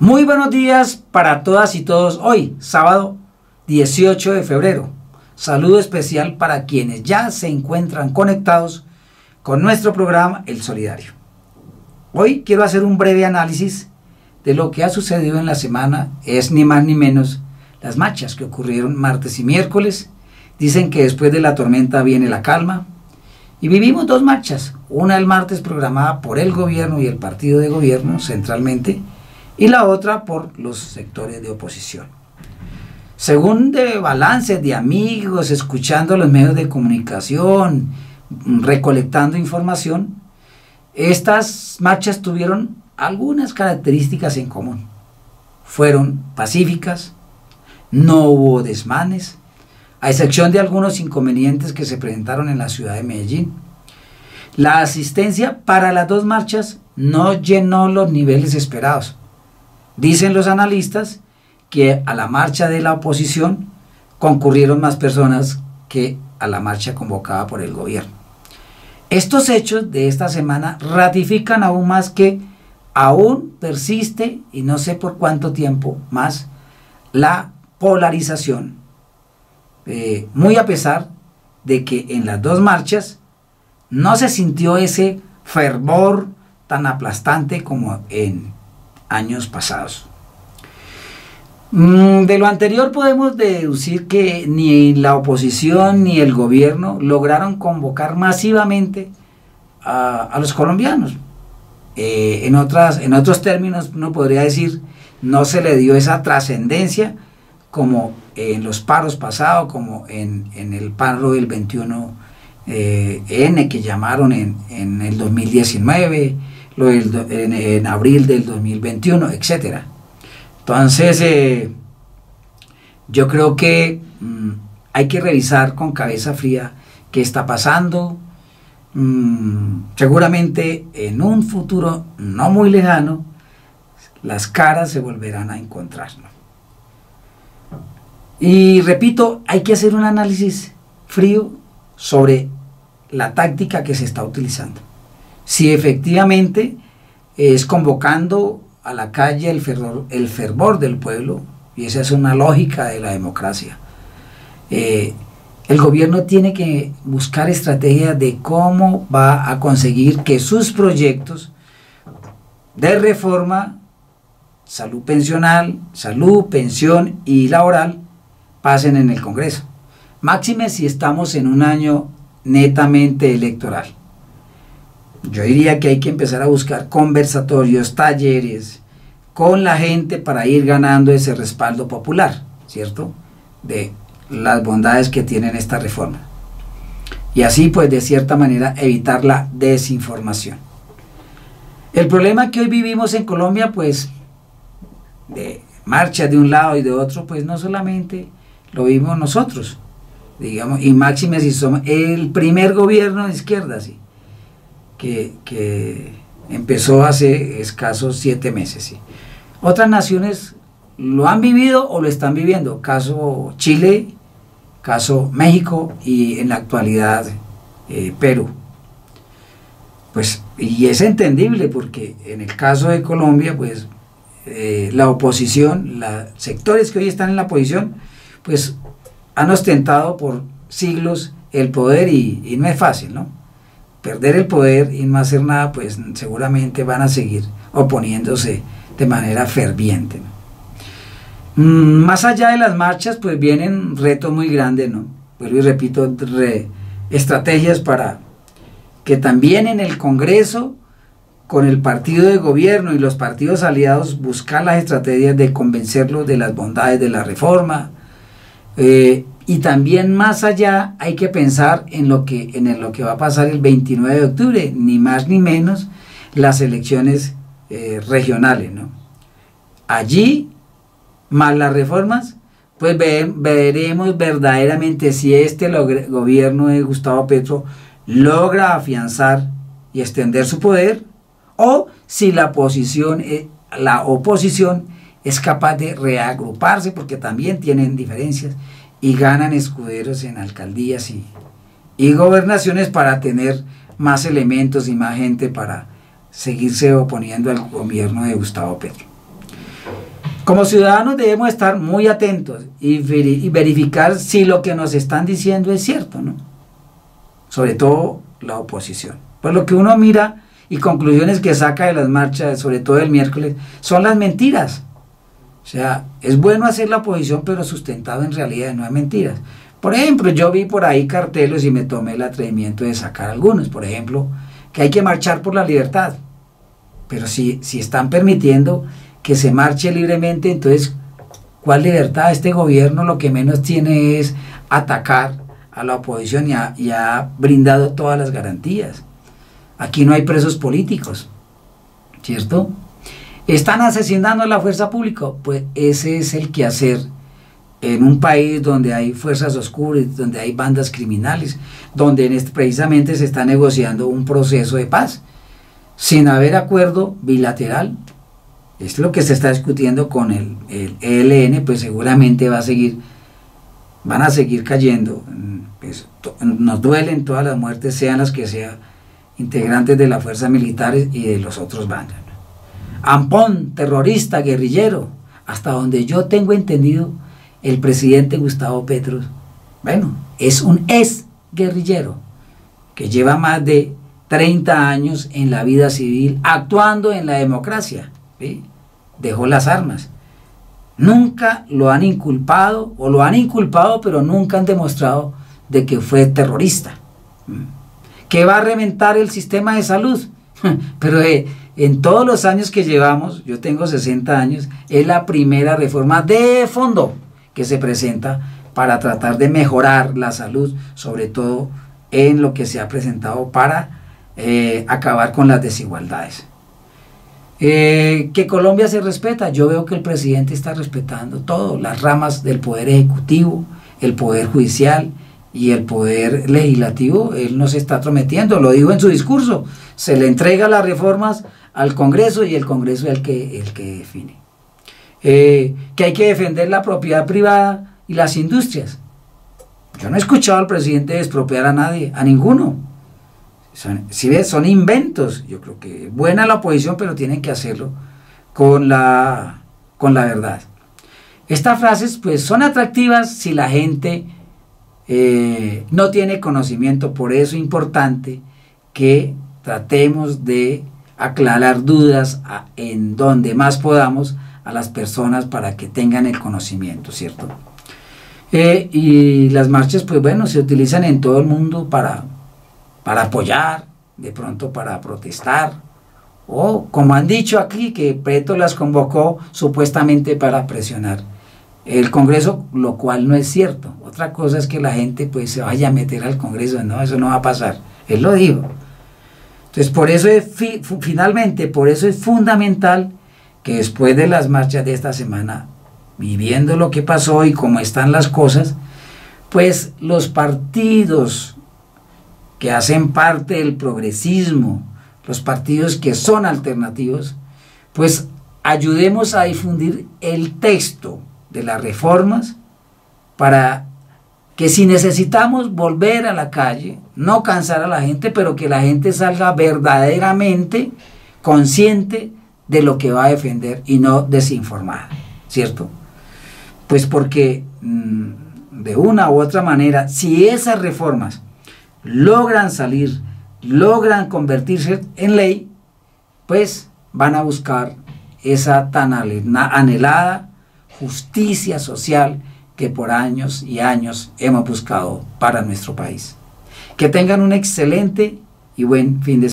Muy buenos días para todas y todos hoy, sábado 18 de febrero. Saludo especial para quienes ya se encuentran conectados con nuestro programa El Solidario. Hoy quiero hacer un breve análisis de lo que ha sucedido en la semana. Es ni más ni menos las marchas que ocurrieron martes y miércoles. Dicen que después de la tormenta viene la calma. Y vivimos dos marchas. Una el martes programada por el gobierno y el partido de gobierno centralmente y la otra por los sectores de oposición. Según de balances de amigos, escuchando los medios de comunicación, recolectando información, estas marchas tuvieron algunas características en común. Fueron pacíficas, no hubo desmanes, a excepción de algunos inconvenientes que se presentaron en la ciudad de Medellín. La asistencia para las dos marchas no llenó los niveles esperados. Dicen los analistas que a la marcha de la oposición concurrieron más personas que a la marcha convocada por el gobierno. Estos hechos de esta semana ratifican aún más que aún persiste, y no sé por cuánto tiempo más, la polarización, eh, muy a pesar de que en las dos marchas no se sintió ese fervor tan aplastante como en años pasados. Mm, de lo anterior podemos deducir que ni la oposición ni el gobierno lograron convocar masivamente a, los colombianos. Eh, en, otras, en otros términos, uno podría decir, no se le dio esa trascendencia como en los paros pasados, como en, el paro del 21N eh, que llamaron en, en el 2019, en, abril del 2021, etc. Entonces, eh, yo creo que mm, hay que revisar con cabeza fría qué está pasando. Mm, seguramente en un futuro no muy lejano, las caras se volverán a encontrar. Y repito, hay que hacer un análisis frío sobre la táctica que se está utilizando si efectivamente es convocando a la calle el fervor, el fervor del pueblo, y esa es una lógica de la democracia. Eh, el gobierno tiene que buscar estrategias de cómo va a conseguir que sus proyectos de reforma, salud pensional, salud, pensión y laboral pasen en el Congreso. Máxime si estamos en un año netamente electoral. Yo diría que hay que empezar a buscar conversatorios, talleres con la gente para ir ganando ese respaldo popular, ¿cierto? De las bondades que tienen esta reforma. Y así, pues, de cierta manera, evitar la desinformación. El problema que hoy vivimos en Colombia, pues, de marcha de un lado y de otro, pues no solamente lo vimos nosotros, digamos, y máxime si somos el primer gobierno de izquierda, sí que, empezó hace escasos siete meses. Otras naciones lo han vivido o lo están viviendo, caso Chile, caso México y en la actualidad eh, Perú. Pues, y es entendible porque en el caso de Colombia, pues eh, la oposición, los sectores que hoy están en la oposición, pues han ostentado por siglos el poder y, y no es fácil, ¿no? Perder el poder y no hacer nada, pues seguramente van a seguir oponiéndose de manera ferviente. Mm, más allá de las marchas, pues vienen retos muy grandes, ¿no? Vuelvo y repito, estrategias para que también en el Congreso, con el partido de gobierno y los partidos aliados, buscar las estrategias de convencerlos de las bondades de la reforma, eh, y también más allá hay que pensar en lo que, en lo que va a pasar el 29 de octubre, ni más ni menos las elecciones eh, regionales. ¿no? Allí, más las reformas, pues veremos verdaderamente si este gobierno de Gustavo Petro logra afianzar y extender su poder o si la, posición, eh, la oposición es capaz de reagruparse porque también tienen diferencias y ganan escuderos en alcaldías y, y gobernaciones para tener más elementos y más gente para seguirse oponiendo al gobierno de Gustavo Petro. Como ciudadanos debemos estar muy atentos y, verificar si lo que nos están diciendo es cierto, ¿no? Sobre todo la oposición. Pues lo que uno mira y conclusiones que saca de las marchas, sobre todo el miércoles, son las mentiras. O sea, es bueno hacer la oposición, pero sustentado en realidad, no hay mentiras. Por ejemplo, yo vi por ahí carteles y me tomé el atrevimiento de sacar algunos. Por ejemplo, que hay que marchar por la libertad. Pero si, si están permitiendo que se marche libremente, entonces, ¿cuál libertad? Este gobierno lo que menos tiene es atacar a la oposición y ha, brindado todas las garantías. Aquí no hay presos políticos, ¿cierto? ¿Están asesinando a la fuerza pública? Pues ese es el quehacer en un país donde hay fuerzas oscuras, donde hay bandas criminales, donde este, precisamente se está negociando un proceso de paz, sin haber acuerdo bilateral es lo que se está discutiendo con el, el ELN, pues seguramente va a seguir, van a seguir cayendo. Pues, nos duelen todas las muertes, sean las que sean, integrantes de las fuerzas militares y de los otros bandos. Ampón, terrorista, guerrillero, hasta donde yo tengo entendido, el presidente Gustavo Petro, bueno, es un ex guerrillero que lleva más de 30 años en la vida civil actuando en la democracia dejó las armas. Nunca lo han inculpado, o lo han inculpado, pero nunca han demostrado de que fue terrorista. Que va a reventar el sistema de salud. Pero eh, en todos los años que llevamos, yo tengo 60 años, es la primera reforma de fondo que se presenta para tratar de mejorar la salud, sobre todo en lo que se ha presentado para eh, acabar con las desigualdades. Eh, que Colombia se respeta. Yo veo que el presidente está respetando todo, las ramas del poder ejecutivo, el poder judicial y el poder legislativo. Él no se está trometiendo, lo dijo en su discurso. Se le entrega las reformas al Congreso y el Congreso es el que, el que define. Eh, que hay que defender la propiedad privada y las industrias. Yo no he escuchado al presidente expropiar a nadie, a ninguno. Si ves, son inventos. Yo creo que buena la oposición, pero tienen que hacerlo con la, con la verdad. Estas frases pues son atractivas si la gente eh, no tiene conocimiento, por eso es importante que tratemos de aclarar dudas en donde más podamos a las personas para que tengan el conocimiento, ¿cierto? Eh, y las marchas, pues bueno, se utilizan en todo el mundo para para apoyar, de pronto para protestar, o como han dicho aquí, que Preto las convocó supuestamente para presionar el Congreso, lo cual no es cierto. Otra cosa es que la gente pues se vaya a meter al Congreso, no, eso no va a pasar. Él lo dijo. Entonces, por eso es, finalmente, por eso es fundamental que después de las marchas de esta semana, viviendo lo que pasó y cómo están las cosas, pues los partidos que hacen parte del progresismo, los partidos que son alternativos, pues ayudemos a difundir el texto de las reformas para que si necesitamos volver a la calle, no cansar a la gente, pero que la gente salga verdaderamente consciente de lo que va a defender y no desinformada, ¿cierto? Pues porque mm, de una u otra manera, si esas reformas logran salir, logran convertirse en ley, pues van a buscar esa tan anhelada justicia social que por años y años hemos buscado para nuestro país. Que tengan un excelente y buen fin de.